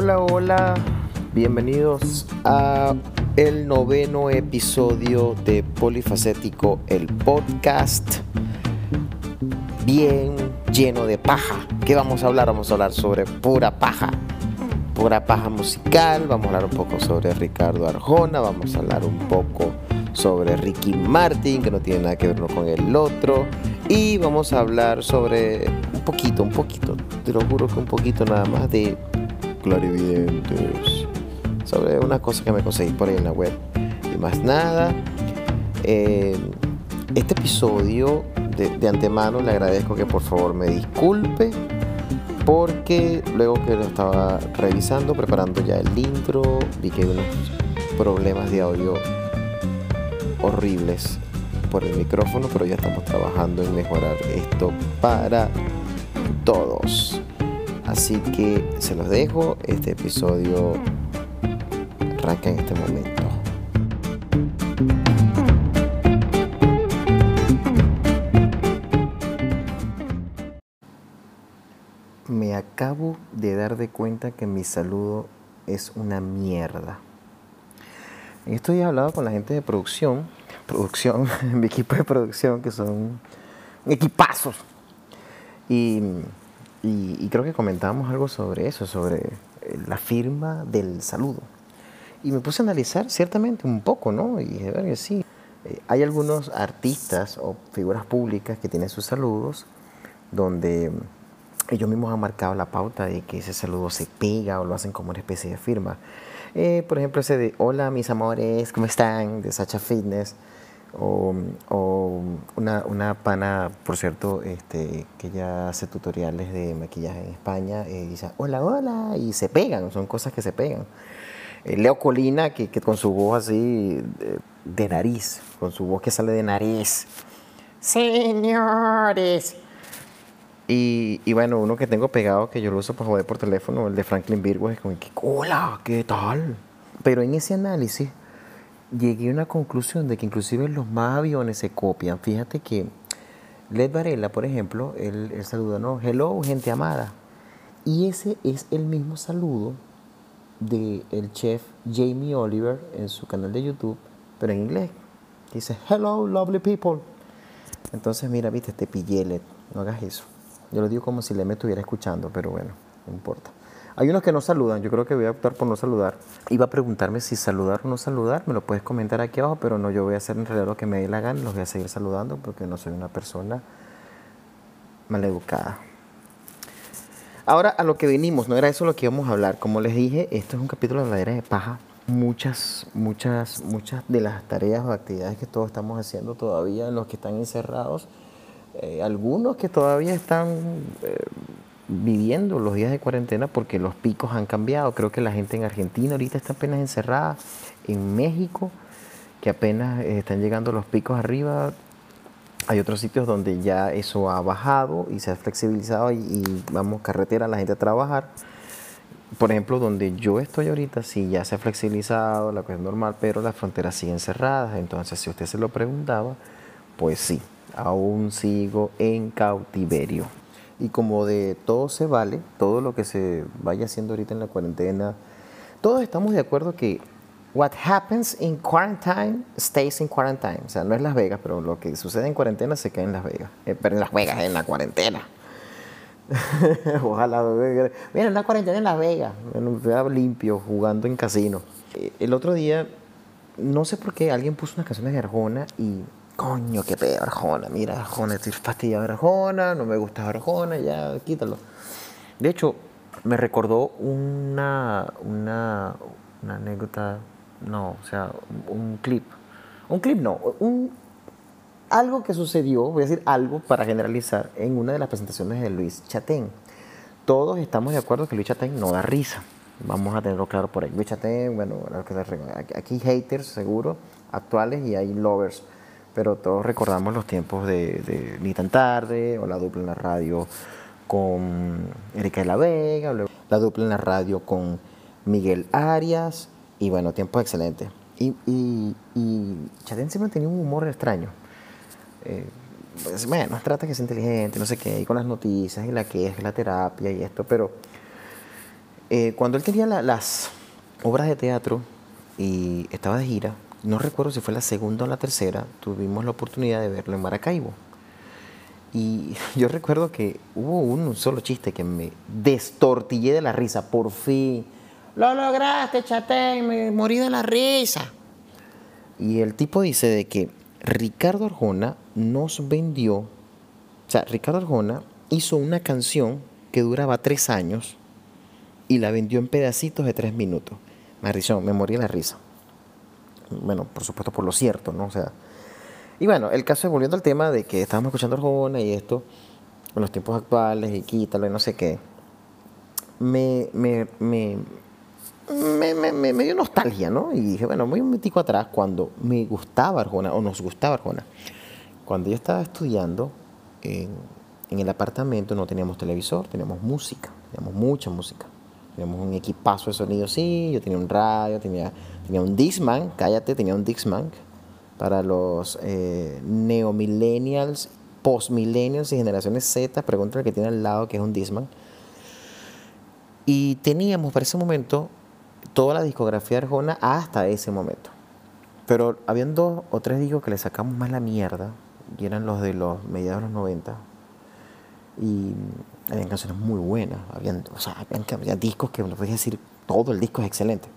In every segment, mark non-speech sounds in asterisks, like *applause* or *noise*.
Hola, hola, bienvenidos a el noveno episodio de Polifacético, el podcast bien lleno de paja. ¿Qué vamos a hablar? Vamos a hablar sobre pura paja. Pura paja musical, vamos a hablar un poco sobre Ricardo Arjona, vamos a hablar un poco sobre Ricky Martin, que no tiene nada que ver con el otro, y vamos a hablar sobre un poquito, un poquito, te lo juro que un poquito nada más de sobre unas cosas que me conseguí por ahí en la web y más nada. Eh, este episodio de, antemano le agradezco que por favor me disculpe porque luego que lo estaba revisando, preparando ya el intro, vi que hay unos problemas de audio horribles por el micrófono, pero ya estamos trabajando en mejorar esto para todos. Así que se los dejo, este episodio arranca en este momento. Me acabo de dar de cuenta que mi saludo es una mierda. Estos días he hablado con la gente de producción, producción, *laughs* mi equipo de producción, que son equipazos. Y, y, creo que comentábamos algo sobre eso, sobre eh, la firma del saludo. Y me puse a analizar ciertamente un poco, ¿no? Y dije, que sí, eh, hay algunos artistas o figuras públicas que tienen sus saludos donde ellos mismos han marcado la pauta de que ese saludo se pega o lo hacen como una especie de firma. Eh, por ejemplo, ese de Hola mis amores, ¿cómo están? de Sacha Fitness. O, una, una, pana, por cierto, este, que ya hace tutoriales de maquillaje en España, eh, dice hola, hola, y se pegan, son cosas que se pegan. Eh, Leo Colina, que, que, con su voz así de nariz, con su voz que sale de nariz. Señores, y, bueno, uno que tengo pegado, que yo lo uso para joder por teléfono, el de Franklin Virgo, es como hola, ¿qué tal? Pero en ese análisis llegué a una conclusión de que inclusive los más aviones se copian. Fíjate que Led Varela, por ejemplo, él, él saluda, ¿no? Hello, gente amada. Y ese es el mismo saludo del el chef Jamie Oliver en su canal de YouTube, pero en inglés. Dice, hello, lovely people. Entonces, mira, viste, te pillé, Led, no hagas eso. Yo lo digo como si le me estuviera escuchando, pero bueno, no importa. Hay unos que no saludan, yo creo que voy a optar por no saludar. Iba a preguntarme si saludar o no saludar, me lo puedes comentar aquí abajo, pero no, yo voy a hacer en realidad lo que me dé la gana, los voy a seguir saludando porque no soy una persona maleducada. Ahora a lo que vinimos, no era eso lo que íbamos a hablar. Como les dije, esto es un capítulo de la era de paja. Muchas, muchas, muchas de las tareas o actividades que todos estamos haciendo todavía, los que están encerrados, eh, algunos que todavía están eh, viviendo los días de cuarentena porque los picos han cambiado. Creo que la gente en Argentina ahorita está apenas encerrada, en México, que apenas eh, están llegando los picos arriba. Hay otros sitios donde ya eso ha bajado y se ha flexibilizado y, vamos carretera la gente a trabajar. Por ejemplo, donde yo estoy ahorita, sí, ya se ha flexibilizado, la cosa es normal, pero las fronteras siguen cerradas. Entonces, si usted se lo preguntaba, pues sí, aún sigo en cautiverio. Y como de todo se vale, todo lo que se vaya haciendo ahorita en la cuarentena, todos estamos de acuerdo que what happens in quarantine stays in quarantine. O sea, no es Las Vegas, pero lo que sucede en cuarentena se queda en Las Vegas. Eh, pero en Las Vegas, en la cuarentena. *laughs* Ojalá, miren, la cuarentena en Las Vegas, en limpio, jugando en casino. Eh, el otro día, no sé por qué, alguien puso unas canciones de Arjona y coño, qué pedo Arjona, mira Arjona, estoy fastidiado de Arjona, no me gusta Arjona, ya quítalo. De hecho, me recordó una, una, una anécdota, no, o sea, un clip. Un clip no, un, algo que sucedió, voy a decir algo para generalizar, en una de las presentaciones de Luis Chatén. Todos estamos de acuerdo que Luis Chatén no da risa. Vamos a tenerlo claro por ahí. Luis Chatén, bueno, aquí haters seguro, actuales, y hay lovers pero todos recordamos los tiempos de, Ni tan tarde, o la dupla en la radio con Erika de la Vega, la dupla en la radio con Miguel Arias, y bueno, tiempos excelentes. Y, y, y siempre tenía un humor extraño. Eh, pues, bueno, trata que es inteligente, no sé qué, y con las noticias, y la que es la terapia y esto, pero eh, cuando él tenía las obras de teatro y estaba de gira, no recuerdo si fue la segunda o la tercera, tuvimos la oportunidad de verlo en Maracaibo. Y *laughs* yo recuerdo que hubo un solo chiste que me destortillé de la risa, por fin. Lo lograste, chatén, me morí de la risa. Y el tipo dice de que Ricardo Arjona nos vendió, o sea, Ricardo Arjona hizo una canción que duraba tres años y la vendió en pedacitos de tres minutos. Me me morí de la risa. Bueno, por supuesto por lo cierto, ¿no? O sea, y bueno, el caso es volviendo al tema de que estábamos escuchando Arjona y esto, en los tiempos actuales y quítalo y no sé qué, me, me, me, me, dio nostalgia, ¿no? Y dije, bueno, voy un momentico atrás cuando me gustaba Arjona, o nos gustaba Arjona. Cuando yo estaba estudiando en, en el apartamento no teníamos televisor, teníamos música, teníamos mucha música. Teníamos un equipazo de sonido, sí, yo tenía un radio, tenía, tenía un Dixman, cállate, tenía un Dixman para los eh, neomillennials, postmillennials y generaciones Z, pregúntale que tiene al lado que es un Disman. Y teníamos para ese momento toda la discografía Arjona hasta ese momento. Pero habían dos o tres discos que le sacamos más la mierda, y eran los de los mediados de los 90. Y habían canciones muy buenas, habían, o sea, habían, discos que, no podía decir, todo el disco es excelente.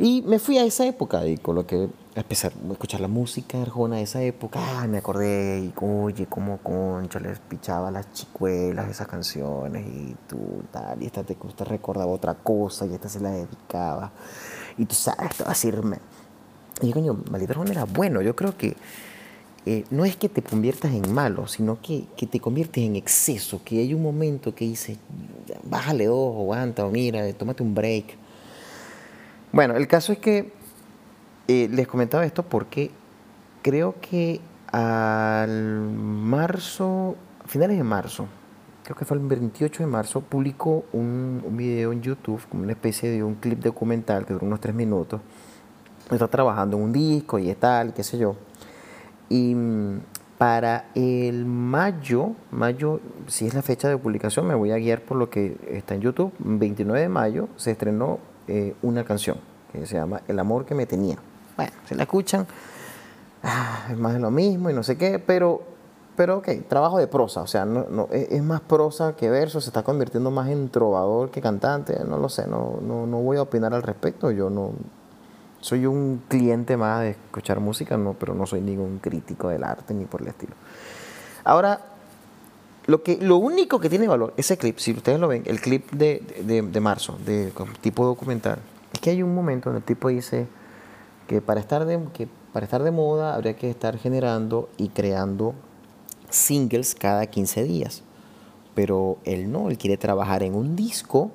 Y me fui a esa época y con lo que empecé a escuchar la música de Arjona de esa época, ah, me acordé, y oye, como concha les pichaba las chicuelas esas canciones y tú tal, y esta te, te recordaba otra cosa y esta se la dedicaba. Y tú sabes, te vas a decirme. Y coño, Maldito Arjona era bueno, yo creo que eh, no es que te conviertas en malo, sino que, que, te conviertes en exceso, que hay un momento que dices, bájale dos, aguanta, o mira, tómate un break bueno, el caso es que eh, les comentaba esto porque creo que al marzo, a finales de marzo, creo que fue el 28 de marzo, publicó un, video en YouTube, como una especie de un clip documental que duró unos tres minutos. Está trabajando en un disco y tal, qué sé yo. Y para el mayo, mayo, si es la fecha de publicación, me voy a guiar por lo que está en YouTube. 29 de mayo se estrenó eh, una canción que se llama El amor que me tenía. Bueno, se la escuchan, ah, es más de lo mismo y no sé qué, pero, pero ok, trabajo de prosa, o sea, no, es, más prosa que verso, se está convirtiendo más en trovador que cantante, no lo sé, no, no, no voy a opinar al respecto, yo no soy un cliente más de escuchar música, no, pero no soy ningún crítico del arte ni por el estilo. Ahora, lo, que, lo único que tiene valor, ese clip, si ustedes lo ven, el clip de, de, marzo, de tipo documental, es que hay un momento donde el tipo dice que para estar de, que para estar de moda habría que estar generando y creando singles cada 15 días. Pero él no, él quiere trabajar en un disco,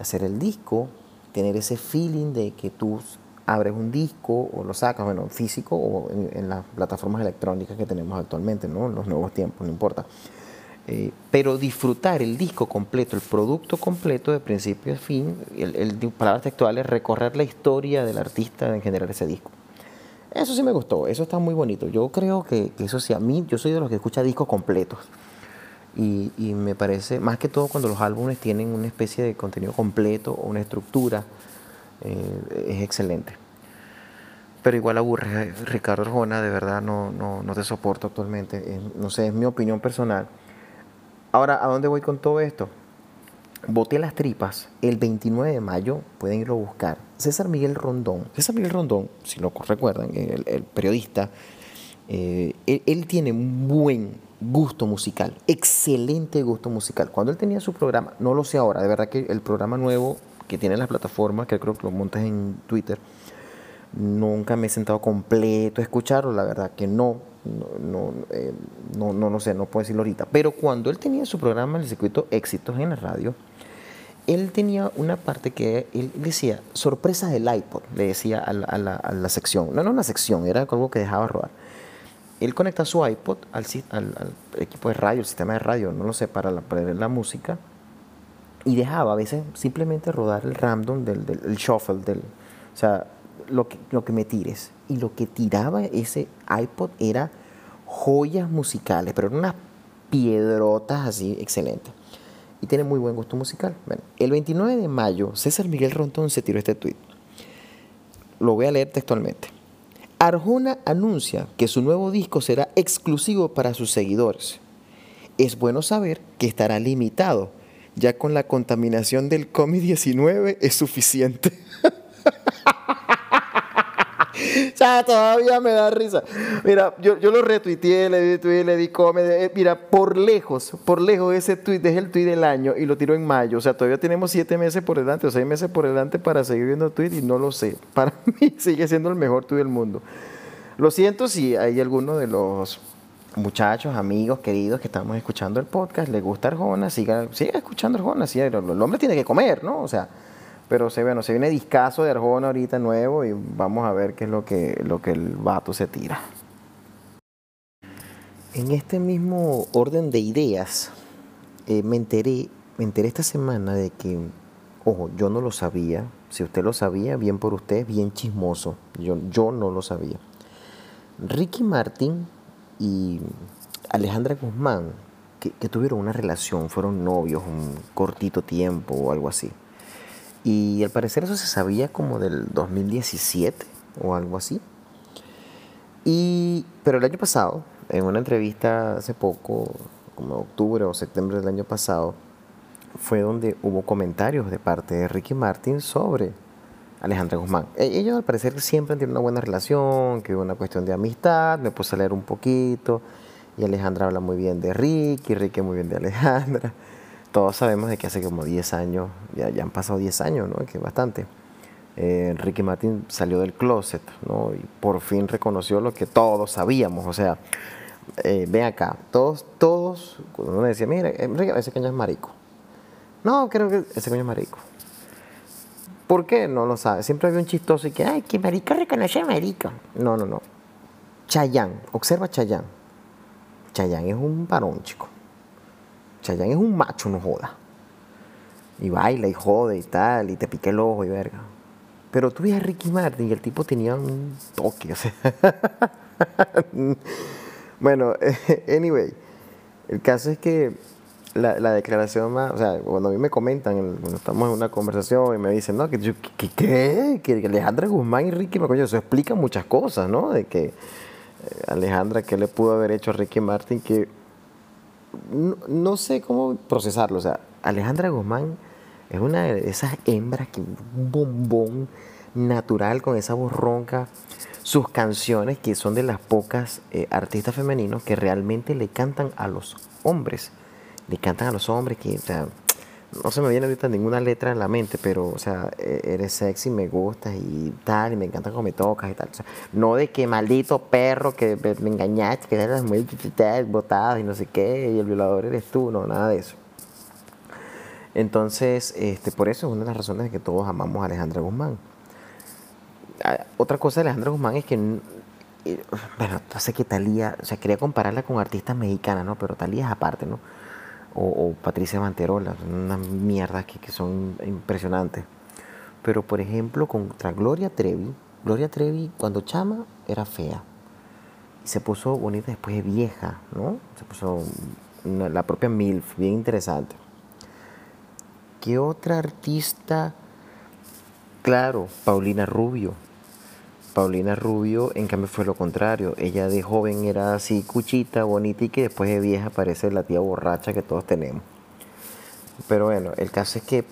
hacer el disco, tener ese feeling de que tú abres un disco o lo sacas, bueno, físico o en, las plataformas electrónicas que tenemos actualmente, ¿no? Los nuevos tiempos, no importa. Eh, pero disfrutar el disco completo, el producto completo de principio a fin, el, el, palabras textuales, recorrer la historia del artista en generar ese disco. Eso sí me gustó, eso está muy bonito. Yo creo que, eso sí, a mí, yo soy de los que escucha discos completos. Y, y, me parece, más que todo cuando los álbumes tienen una especie de contenido completo o una estructura, eh, es excelente. Pero igual aburre, Ricardo Arjona, de verdad no, no, no te soporto actualmente. no sé, es mi opinión personal Ahora, ¿a dónde voy con todo esto? Boté las tripas el 29 de mayo, pueden irlo a buscar. César Miguel Rondón. César Miguel Rondón, si lo recuerdan, el, periodista, eh, él, tiene un buen gusto musical, excelente gusto musical. Cuando él tenía su programa, no lo sé ahora, de verdad que el programa nuevo que tiene las plataformas, que creo que lo montas en Twitter, nunca me he sentado completo a escucharlo, la verdad que no, no, eh, no, no, no, sé, no puedo decirlo ahorita. Pero cuando él tenía su programa, el circuito Éxitos en la radio, él tenía una parte que él decía, sorpresas del iPod, le decía a la, a la, sección. No, no una sección, era algo que dejaba rodar. Él conecta su iPod al, al, equipo de radio, el sistema de radio, no lo sé, para, la, para la música, y dejaba a veces simplemente rodar el random del, del shuffle, del, o sea, lo que, lo que me tires. Y lo que tiraba ese iPod era joyas musicales, pero eran unas piedrotas así excelentes. y tiene muy buen gusto musical. El 29 de mayo, César Miguel Rontón se tiró este tweet. Lo voy a leer textualmente. Arjona anuncia que su nuevo disco será exclusivo para sus seguidores. Es bueno saber que estará limitado, ya con la contaminación del COVID-19 es suficiente. *laughs* ya, todavía me da risa. Mira, yo, yo lo retuiteé, le di le di come. Eh, mira, por lejos, por lejos ese tweet es el tweet del año y lo tiró en mayo. O sea, todavía tenemos siete meses por delante o seis meses por delante para seguir viendo tweet y no lo sé. *laughs* Para mí sigue siendo el mejor tweet del mundo. Lo siento si hay alguno de los muchachos, amigos, queridos que estamos escuchando el podcast, le gusta Arjona, siga, siga escuchando Arjona. Sí, el hombre tiene que comer, ¿no? O sea, pero se, bueno, se viene discazo de Arjona ahorita nuevo y vamos a ver qué es lo que, lo que el vato se tira. En este mismo orden de ideas, eh, me, enteré, me enteré esta semana de que, ojo, yo no lo sabía. Si usted lo sabía, bien por usted, bien chismoso. Yo, yo no lo sabía. Ricky Martin y Alejandra Guzmán, que, que tuvieron una relación, fueron novios un cortito tiempo o algo así. Y al parecer eso se sabía como del 2017 o algo así. Y, pero el año pasado, en una entrevista hace poco, como octubre o septiembre del año pasado, fue donde hubo comentarios de parte de Ricky Martin sobre Alejandra Guzmán. E, ellos al parecer siempre han tenido una buena relación, que hubo una cuestión de amistad, me puse a leer un poquito, y Alejandra habla muy bien de Ricky, Ricky muy bien de Alejandra *laughs* todos sabemos de que hace como 10 años, ya, ya han pasado 10 años, ¿no? Que bastante. Eh, Ricky Martin salió del closet, ¿no? Y por fin reconoció lo que todos sabíamos. O sea, eh, ven acá, todos, todos, cuando uno decía, mira, eh, ese caño es marico. No, creo que ese caño es marico. ¿Por qué? No lo sabe. Siempre había un chistoso y que, ay, que marico reconoce a marico. No, no, no. Chayán, observa Chayán. Chayán es un varón, chico. Chayanne es un macho, no joda. Y baila y jode y tal, y te pique el ojo y verga. Pero tú ves a Ricky Martin y el tipo tenía un toque, o sea. *laughs* bueno, *laughs* anyway, el caso es que la, declaración más, o sea, cuando a mí me comentan, cuando estamos en una conversación y me dicen, no, que, ¿qué? Que Alejandra Guzmán y Ricky, coño, eso explica muchas cosas, ¿no? De que eh, Alejandra, ¿qué le pudo haber hecho a Ricky Martin que no, sé cómo procesarlo. O sea, Alejandra Guzmán es una de esas hembras que un bombón natural con esa voz ronca. Sus canciones, que son de las pocas eh, artistas femeninos que realmente le cantan a los hombres. Le cantan a los hombres que, o sea, no se me viene ahorita ninguna letra en la mente, pero, o sea, e-, eres sexy, me gustas y tal, y me encanta cómo me tocas y tal. no de que maldito perro que me engañaste, que eres muy botada y no sé qué, y el violador eres tú, no, nada de eso. Entonces, este, por eso es una de las razones de que todos amamos a Alejandra Guzmán. Ah, otra cosa de Alejandra Guzmán es que, eh, bueno, sé que Talía, o sea, quería compararla con artistas mexicanas, ¿no? Pero Talía es aparte, ¿no? O, Patricia Manterola, unas mierdas que, que, son impresionantes. Pero por ejemplo, contra Gloria Trevi, Gloria Trevi cuando chama era fea. Y se puso bonita después de vieja, ¿no? Se puso la propia MILF, bien interesante. ¿Qué otra artista? Claro, Paulina Rubio Paulina Rubio, en cambio, fue lo contrario. Ella de joven era así cuchita, bonita y que después de vieja parece la tía borracha que todos tenemos. Pero bueno, el caso es que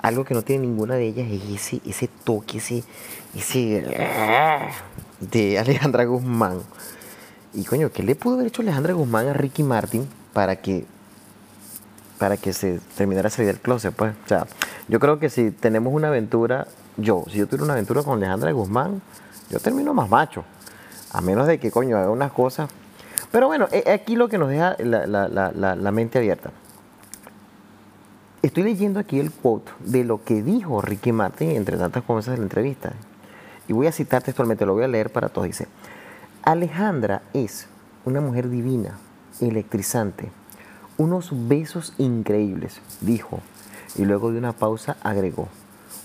algo que no tiene ninguna de ellas es ese, ese toque, ese, ese de Alejandra Guzmán. Y coño, ¿qué le pudo haber hecho Alejandra Guzmán a Ricky Martin para que para que se terminara de salir del closet? Pues, o sea, yo creo que si tenemos una aventura yo, si yo tuviera una aventura con Alejandra Guzmán, yo termino más macho. A menos de que, coño, haga unas cosas. Pero bueno, aquí lo que nos deja la, mente abierta. Estoy leyendo aquí el quote de lo que dijo Ricky Martin entre tantas cosas de la entrevista. Y voy a citar textualmente, lo voy a leer para todos. Dice, Alejandra es una mujer divina, electrizante, unos besos increíbles, dijo. Y luego de una pausa agregó,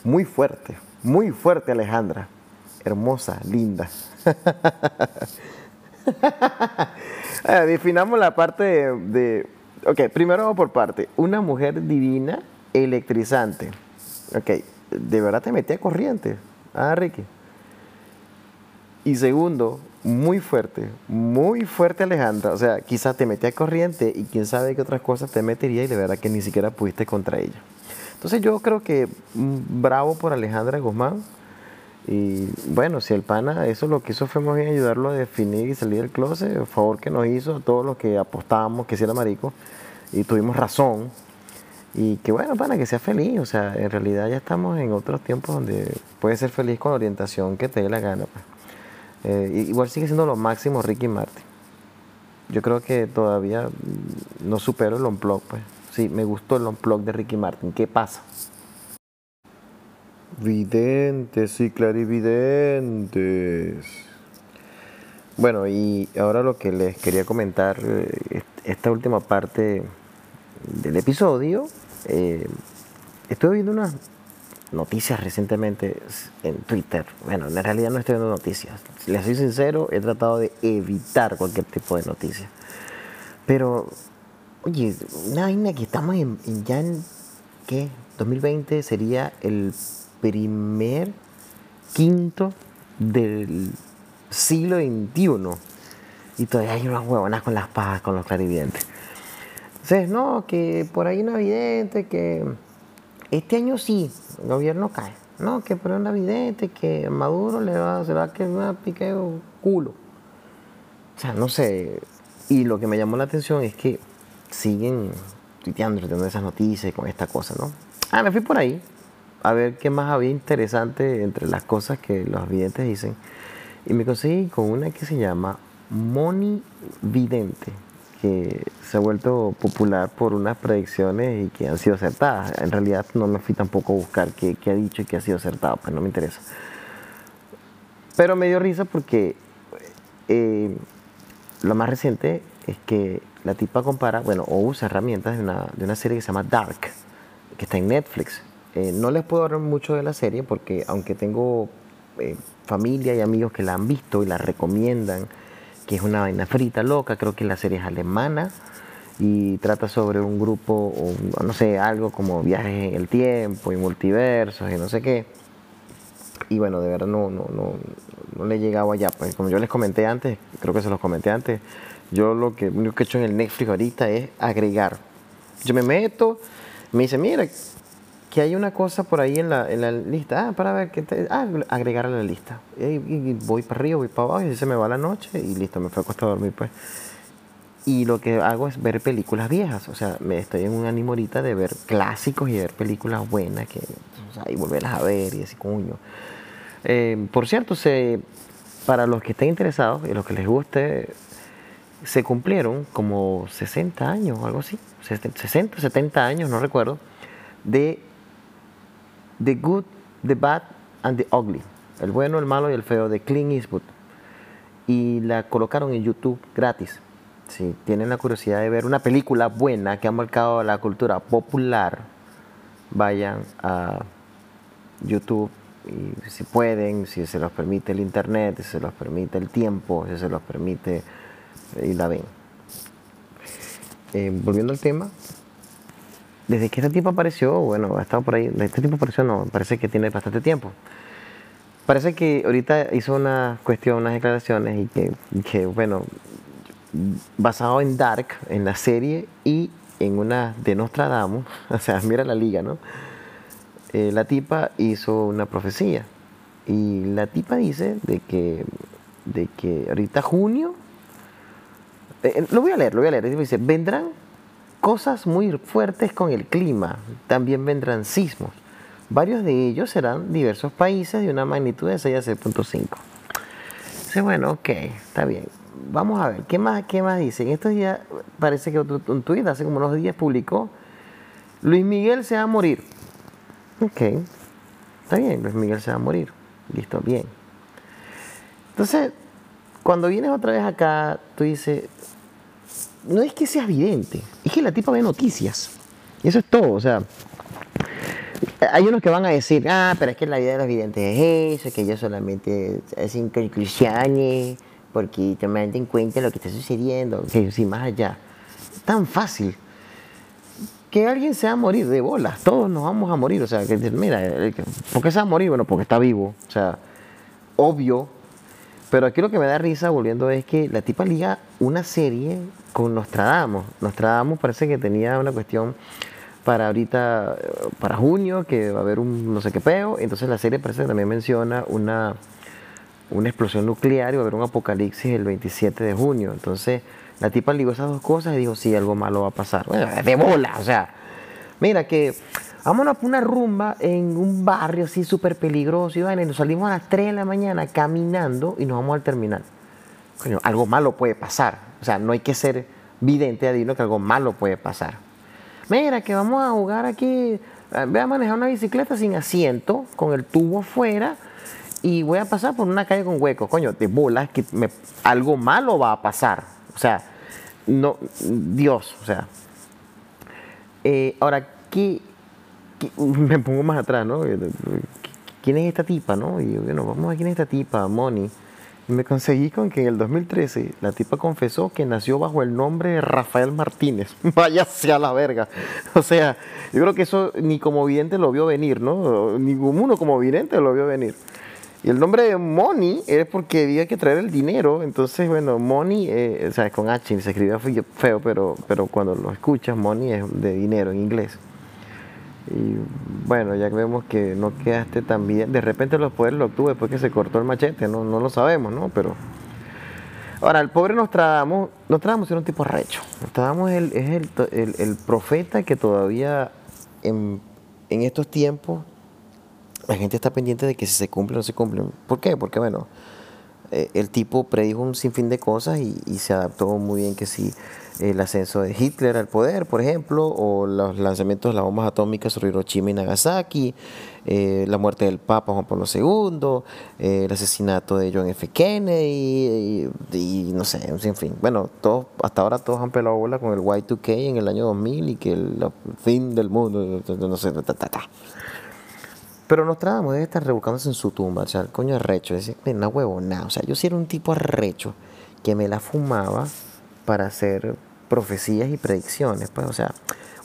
muy fuerte, muy fuerte Alejandra. Hermosa, linda. *laughs* Eh, definamos la parte de, Ok, primero vamos por parte. Una mujer divina, electrizante. Ok, de verdad te metía corriente. Ah, Ricky. Y segundo, muy fuerte, muy fuerte Alejandra. O sea, quizás te metía corriente y quién sabe qué otras cosas te metería y de verdad que ni siquiera pudiste contra ella. Entonces yo creo que mm, bravo por Alejandra Guzmán. Y bueno, si el pana eso lo que hizo fue más bien ayudarlo a definir y salir del closet, el favor que nos hizo a todos los que apostábamos que si era marico y tuvimos razón. Y que bueno, pana, que sea feliz. O sea, en realidad ya estamos en otros tiempos donde puedes ser feliz con la orientación que te dé la gana. Pues. Eh, igual sigue siendo lo máximo Ricky Martin. Yo creo que todavía mm, no supero el unplug, pues. Sí, me gustó el unplug de Ricky Martin. ¿Qué pasa? Videntes y clarividentes. Bueno, y ahora lo que les quería comentar, eh, esta última parte del episodio, eh, estuve viendo unas noticias recientemente en Twitter. Bueno, en realidad no estoy viendo noticias. Les soy sincero, he tratado de evitar cualquier tipo de noticia. Pero Oye, una vaina que estamos en, ya en, ¿qué? 2020 sería el primer quinto del siglo XXI. Y todavía hay unas huevonas con las pajas, con los clarividentes. Entonces, no, que por ahí no evidente, que este año sí, el gobierno cae. No, que por un evidente, que Maduro le va, se va a quedar piqueo culo. O sea, no sé. Y lo que me llamó la atención es que siguen tuiteando, teniendo esas noticias con esta cosa, ¿no? Ah, me fui por ahí a ver qué más había interesante entre las cosas que los videntes dicen. Y me conseguí con una que se llama Moni Vidente, que se ha vuelto popular por unas predicciones y que han sido acertadas. En realidad no me fui tampoco a buscar qué, ha dicho y qué ha sido acertado, pues no me interesa. Pero me dio risa porque eh, lo más reciente es que la tipa compara, bueno, o usa herramientas de una, de una serie que se llama Dark, que está en Netflix. Eh, no les puedo hablar mucho de la serie porque aunque tengo eh, familia y amigos que la han visto y la recomiendan, que es una vaina frita loca, creo que la serie es alemana y trata sobre un grupo, o no sé, algo como viajes en el tiempo y multiversos y no sé qué. Y bueno, de verdad no, no, no, no le he llegado allá. Pues como yo les comenté antes, creo que se los comenté antes, yo lo que, único que he hecho en el Netflix ahorita es agregar. Yo me meto, me dice, mira, que hay una cosa por ahí en la, en la lista. Ah, para ver, qué te, ah, agregar a la lista. Y, voy para arriba, voy para abajo, y se me va la noche y listo, me fue a acostar a dormir pues. Y lo que hago es ver películas viejas. O sea, me estoy en un ánimo ahorita de ver clásicos y ver películas buenas que, y volverlas a ver y así, coño. Eh, por cierto, se, para los que estén interesados y los que les guste se cumplieron como 60 años algo así, 60, 70 años, no recuerdo, de The Good, The Bad and The Ugly, el bueno, el malo y el feo de Clint Eastwood. Y la colocaron en YouTube gratis. Si tienen la curiosidad de ver una película buena que ha marcado la cultura popular, vayan a YouTube y si pueden, si se los permite el internet, si se los permite el tiempo, si se los permite y la ven. Eh, volviendo al tema, desde que este tipo apareció, bueno, ha estado por ahí, este tipo apareció, no, parece que tiene bastante tiempo. Parece que ahorita hizo una cuestión, unas declaraciones y que, que bueno, basado en Dark, en la serie y en una de Nostradamus, *laughs* o sea, mira la liga, ¿no? Eh, la tipa hizo una profecía y la tipa dice de que, de que ahorita junio eh, eh, lo voy a leer, lo voy a leer. Dice, vendrán cosas muy fuertes con el clima, también vendrán sismos. Varios de ellos serán diversos países de una magnitud de 6 a 6.5. Dice, bueno, ok, está bien. Vamos a ver, ¿qué más, qué más dice? En estos días parece que otro, un tuit hace como unos días publicó, Luis Miguel se va a morir. Ok, está bien, Luis Miguel se va a morir. Listo, bien. Entonces, cuando vienes otra vez acá, tú dices, no es que seas vidente, es que la tipa ve noticias. Y eso es todo, o sea, hay unos que van a decir, ah, pero es que la vida de los videntes es eso, que ellos solamente hacen conclusiones porque toman en cuenta lo que está sucediendo, que sí, más allá. Tan fácil. Que alguien se va a morir de bolas, todos nos vamos a morir, o sea, que mira, ¿por qué se va a morir? Bueno, porque está vivo, o sea, obvio, pero aquí lo que me da risa volviendo es que la tipa liga una serie con Nostradamus, Nostradamus parece que tenía una cuestión para ahorita, para junio, que va a haber un no sé qué peo, entonces la serie parece que también menciona una, una explosión nuclear y va a haber un apocalipsis el 27 de junio, entonces la tipa ligó esas dos cosas y dijo, sí, algo malo va a pasar. Bueno, de bola, o sea, mira que vámonos a una rumba en un barrio así súper peligroso y, y nos salimos a las 3 de la mañana caminando y nos vamos al terminal. Coño, algo malo puede pasar. O sea, no hay que ser vidente adivino que algo malo puede pasar. Mira, que vamos a jugar aquí, eh, voy a manejar una bicicleta sin asiento, con el tubo afuera, y voy a pasar por una calle con huecos. Coño, de bolas que algo malo va a pasar. O sea, no, Dios, o sea. Eh, ahora, ¿qué, *laughs* me pongo más atrás, ¿no? ¿Quién es esta tipa, no? Y bueno, vamos a quién es esta tipa, Moni. Y me conseguí con que en el 2013 la tipa confesó que nació bajo el nombre de Rafael Martínez. *laughs* Váyase a la verga. O sea, yo creo que eso ni como vidente lo vio venir, ¿no? Ninguno como vidente lo vio venir. Y el nombre de Money es porque había que traer el dinero. Entonces, bueno, Money, eh, o sea, con H se escribía feo, pero, pero cuando lo escuchas, Money es de dinero en inglés. Y bueno, ya vemos que no quedaste tan bien. De repente los poderes lo obtuvo después que se cortó el machete, no, no lo sabemos, ¿no? Pero. Ahora, el pobre Nostradamus, Nostradamus era un tipo recho. Nostradamus es el, es el, el, profeta que todavía en, en estos tiempos la gente está pendiente de que si se cumple o no se cumple. ¿Por qué? Porque, bueno, eh, el tipo predijo un sinfín de cosas y, se adaptó muy bien que si el ascenso de Hitler al poder, por ejemplo, o los lanzamientos de las bombas atómicas sobre Hiroshima y Nagasaki, eh, la muerte del Papa Juan Pablo II, eh, el asesinato de John F. Kennedy, y, no sé, un sinfín. Bueno, todos, hasta ahora todos han pelado bola con el Y2K en el año 2000 y que el, fin del mundo, no sé, ta, ta, ta. Pero Nostradamus debe estar rebuscándose en su tumba, o sea, el coño arrecho, decir, una huevona, o sea, yo sí era un tipo arrecho que me la fumaba para hacer profecías y predicciones, pues, o sea,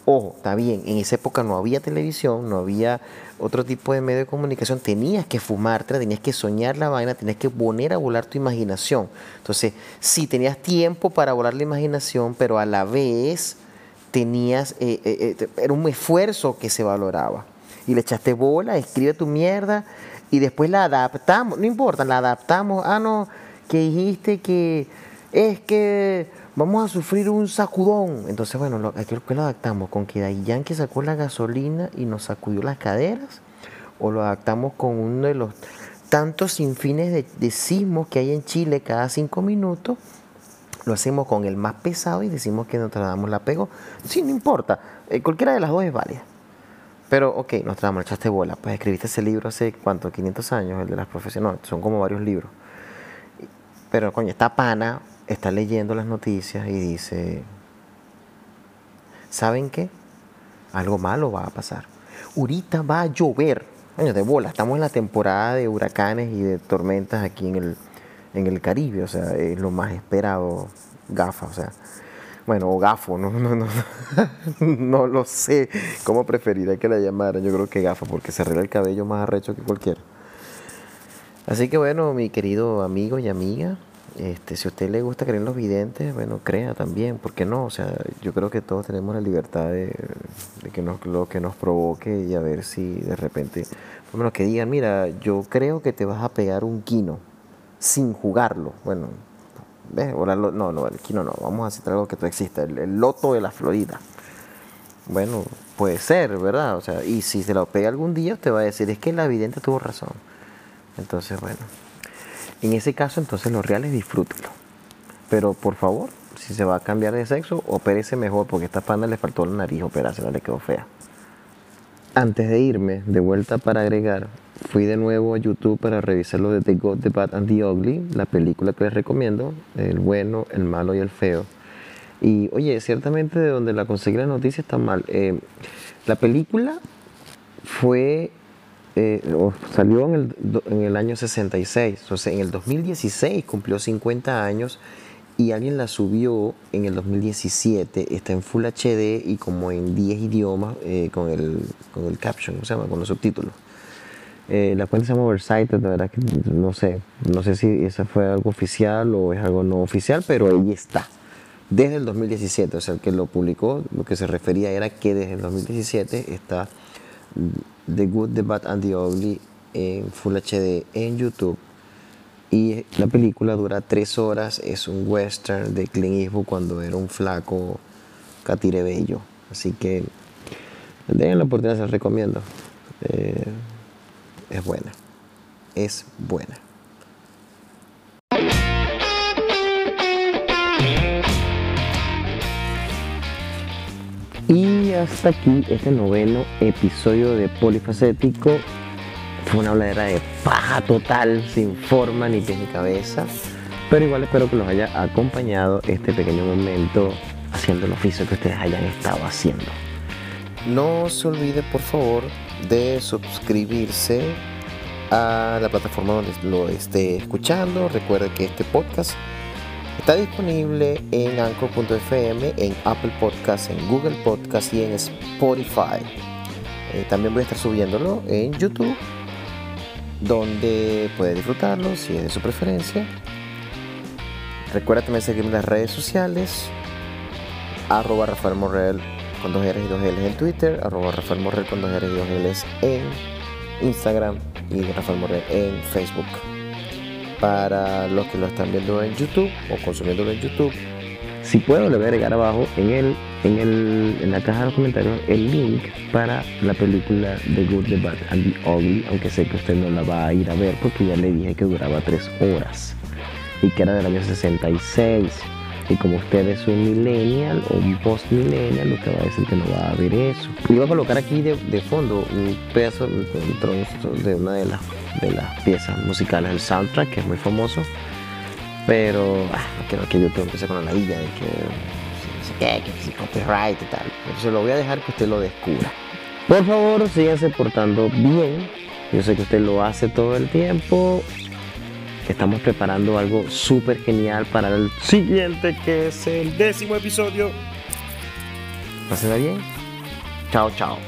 ojo, está bien, en esa época no había televisión, no había otro tipo de medio de comunicación, tenías que fumarte, tenías que soñar la vaina, tenías que poner a volar tu imaginación. Entonces, sí, tenías tiempo para volar la imaginación, pero a la vez tenías, eh, eh, eh, era un esfuerzo que se valoraba y le echaste bola, escribe tu mierda y después la adaptamos, no importa, la adaptamos, ah, no, que dijiste que es que vamos a sufrir un sacudón. Entonces, bueno, lo, que lo adaptamos con que Yankee sacó la gasolina y nos sacudió las caderas, o lo adaptamos con uno de los tantos sinfines de, sismos que hay en Chile cada cinco minutos. Lo hacemos con el más pesado y decimos que nos tratamos la pego. Sí, no importa. Eh, cualquiera de las dos es válida. Pero, ok, nos tramos, echaste bola. Pues escribiste ese libro hace, ¿cuánto? 500 años, el de las profesiones. son como varios libros. Pero, coño, esta pana está leyendo las noticias y dice, ¿saben qué? Algo malo va a pasar. Ahorita va a llover. Coño, de bola. Estamos en la temporada de huracanes y de tormentas aquí en el, en el Caribe. O sea, es lo más esperado, gafa. O sea, bueno, o gafo, no, no, no, *laughs* no lo sé cómo preferiría que la llamaran. Yo creo que gafo, porque se arregla el cabello más arrecho que cualquiera. Así que bueno, mi querido amigo y amiga, este, si a usted le gusta creer en los videntes, bueno, crea también, ¿por qué no? O sea, yo creo que todos tenemos la libertad de, que nos, lo que nos provoque y a ver si de repente, por lo menos que digan, mira, yo creo que te vas a pegar un quino sin jugarlo. Bueno, no, no, el quino no. Vamos a hacer algo que tú exista. El, loto de la Florida. Bueno, puede ser, ¿verdad? O sea, y si se lo pega algún día, usted va a decir, es que la evidente tuvo razón. Entonces, bueno. En ese caso, entonces los reales disfrútenlo. Pero por favor, si se va a cambiar de sexo, opérese mejor, porque a esta panda le faltó la nariz, operársela, le quedó fea. Antes de irme, de vuelta para agregar, fui de nuevo a YouTube para revisar lo de The Good, The Bad and The Ugly, la película que les recomiendo, el bueno, el malo y el feo. Y oye, ciertamente de donde la conseguí la noticia está mal. Eh, la película fue, eh, salió en el, en el año 66, o sea, en el 2016 cumplió 50 años y alguien la subió en el 2017, está en Full HD y como en 10 idiomas eh, con, el, con el caption, ¿cómo se llama? Con los subtítulos. Eh, la cuenta se llama Oversight, de verdad que no sé, no sé si esa fue algo oficial o es algo no oficial, pero ahí está. Desde el 2017, o sea, el que lo publicó, lo que se refería era que desde el 2017 está The Good, The Bad and The Ugly en Full HD en YouTube y la película dura tres horas, es un western de Clint Eastwood cuando era un flaco catire bello. Así que den la oportunidad, se recomiendo. Eh, es buena, es buena. Y hasta aquí este noveno episodio de Polifacético fue una habladera de paja total, sin forma ni pies ni cabeza. Pero igual espero que los haya acompañado este pequeño momento haciendo el oficio que ustedes hayan estado haciendo. No se olvide, por favor, de suscribirse a la plataforma donde lo esté escuchando. Recuerde que este podcast está disponible en Anchor.fm, en Apple Podcasts, en Google Podcasts y en Spotify. Eh, también voy a estar subiéndolo en YouTube donde puede disfrutarlo si es de su preferencia. Recuerda también seguirme en las redes sociales, arroba Rafael Morrell con dos R's y dos L's en Twitter, arroba Rafael Morrell con dos R's y dos L's en Instagram y Rafael Morrell en Facebook. Para los que lo están viendo en YouTube o consumiéndolo en YouTube, si puedo, le voy a agregar abajo en, el, en, el, en la caja de los comentarios el link para la película The Good, The Bad and The Ugly, aunque sé que usted no la va a ir a ver porque ya le dije que duraba tres horas y que era del año 66. Y como usted es un millennial o un post-millennial, usted va a decir que no va a ver eso. Y voy a colocar aquí de, de fondo un pedazo, un trozo de una de las, de las piezas musicales del soundtrack, que es muy famoso pero ah, quiero que YouTube empiece con la ladilla de que no sé qué, que si copyright y tal. Entonces lo voy a dejar que usted lo descubra. Por favor, síganse portando bien. Yo sé que usted lo hace todo el tiempo. Estamos preparando algo súper genial para el siguiente, que es el décimo episodio. Pásenla bien. Chao, chao.